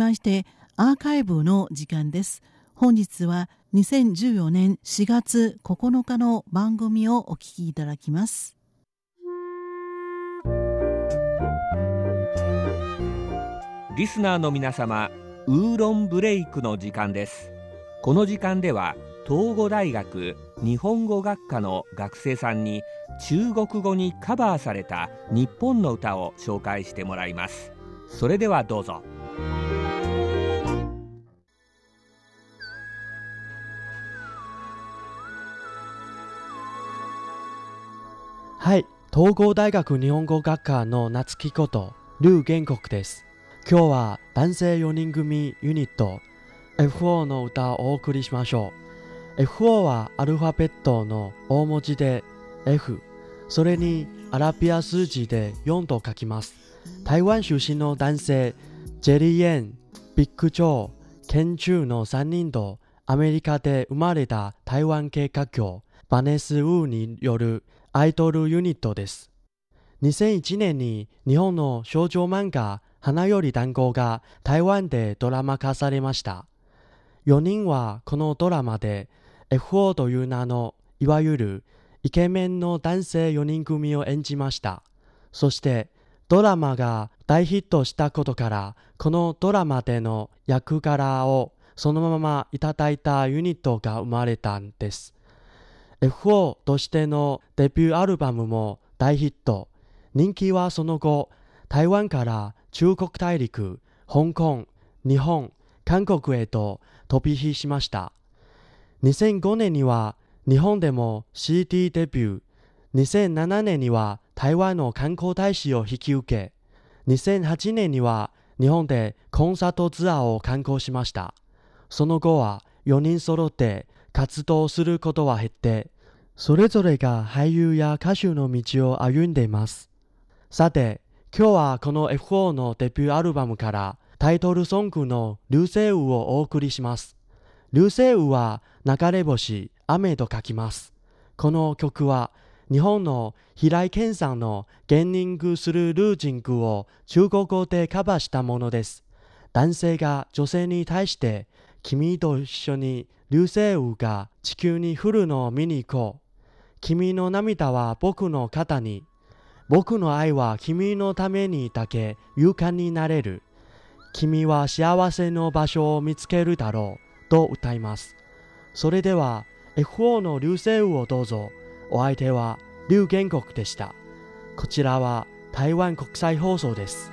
ましてアーカイブの時間です。本日は2014年4月9日の番組をお聞きいただきます。リスナーの皆様ウーロンブレイクの時間です。この時間では東語大学日本語学科の学生さんに中国語にカバーされた日本の歌を紹介してもらいます。それではどうぞ。はい東郷大学日本語学科の夏木こと劉玄国です。今日は男性4人組ユニット FO の歌をお送りしましょう。FO はアルファベットの大文字で F それにアラビア数字で4と書きます。台湾出身の男性ジェリー・エン、ビッグ・チョー、ケン・チューの3人とアメリカで生まれた台湾系歌曲バネス・ウーによるアイドルユニットです。2001年に日本の少女漫画花より団子が台湾でドラマ化されました。4人はこのドラマで FO という名のいわゆるイケメンの男性4人組を演じました。そしてドラマが大ヒットしたことからこのドラマでの役柄をそのままいただいたユニットが生まれたんです。FO としてのデビューアルバムも大ヒット。人気はその後、台湾から中国大陸、香港、日本、韓国へと飛び火しました。2005年には日本でも CD デビュー、2007年には台湾の観光大使を引き受け、2008年には日本でコンサートツアーを観光しました。その後は4人揃って活動することは減って、それぞれが俳優や歌手の道を歩んでいます。さて、今日はこの F4 のデビューアルバムからタイトルソングの流星雨をお送りします。流星雨は流れ星、雨と書きます。この曲は日本の平井堅さんのゲンニングするルージングを中国語でカバーしたものです。男性が女性に対して君と一緒に流星雨が地球に降るのを見に行こう。君の涙は僕の肩に。僕の愛は君のためにだけ勇敢になれる。君は幸せの場所を見つけるだろう。と歌います。それでは FO の流星雨をどうぞ。お相手は劉玄国でした。こちらは台湾国際放送です。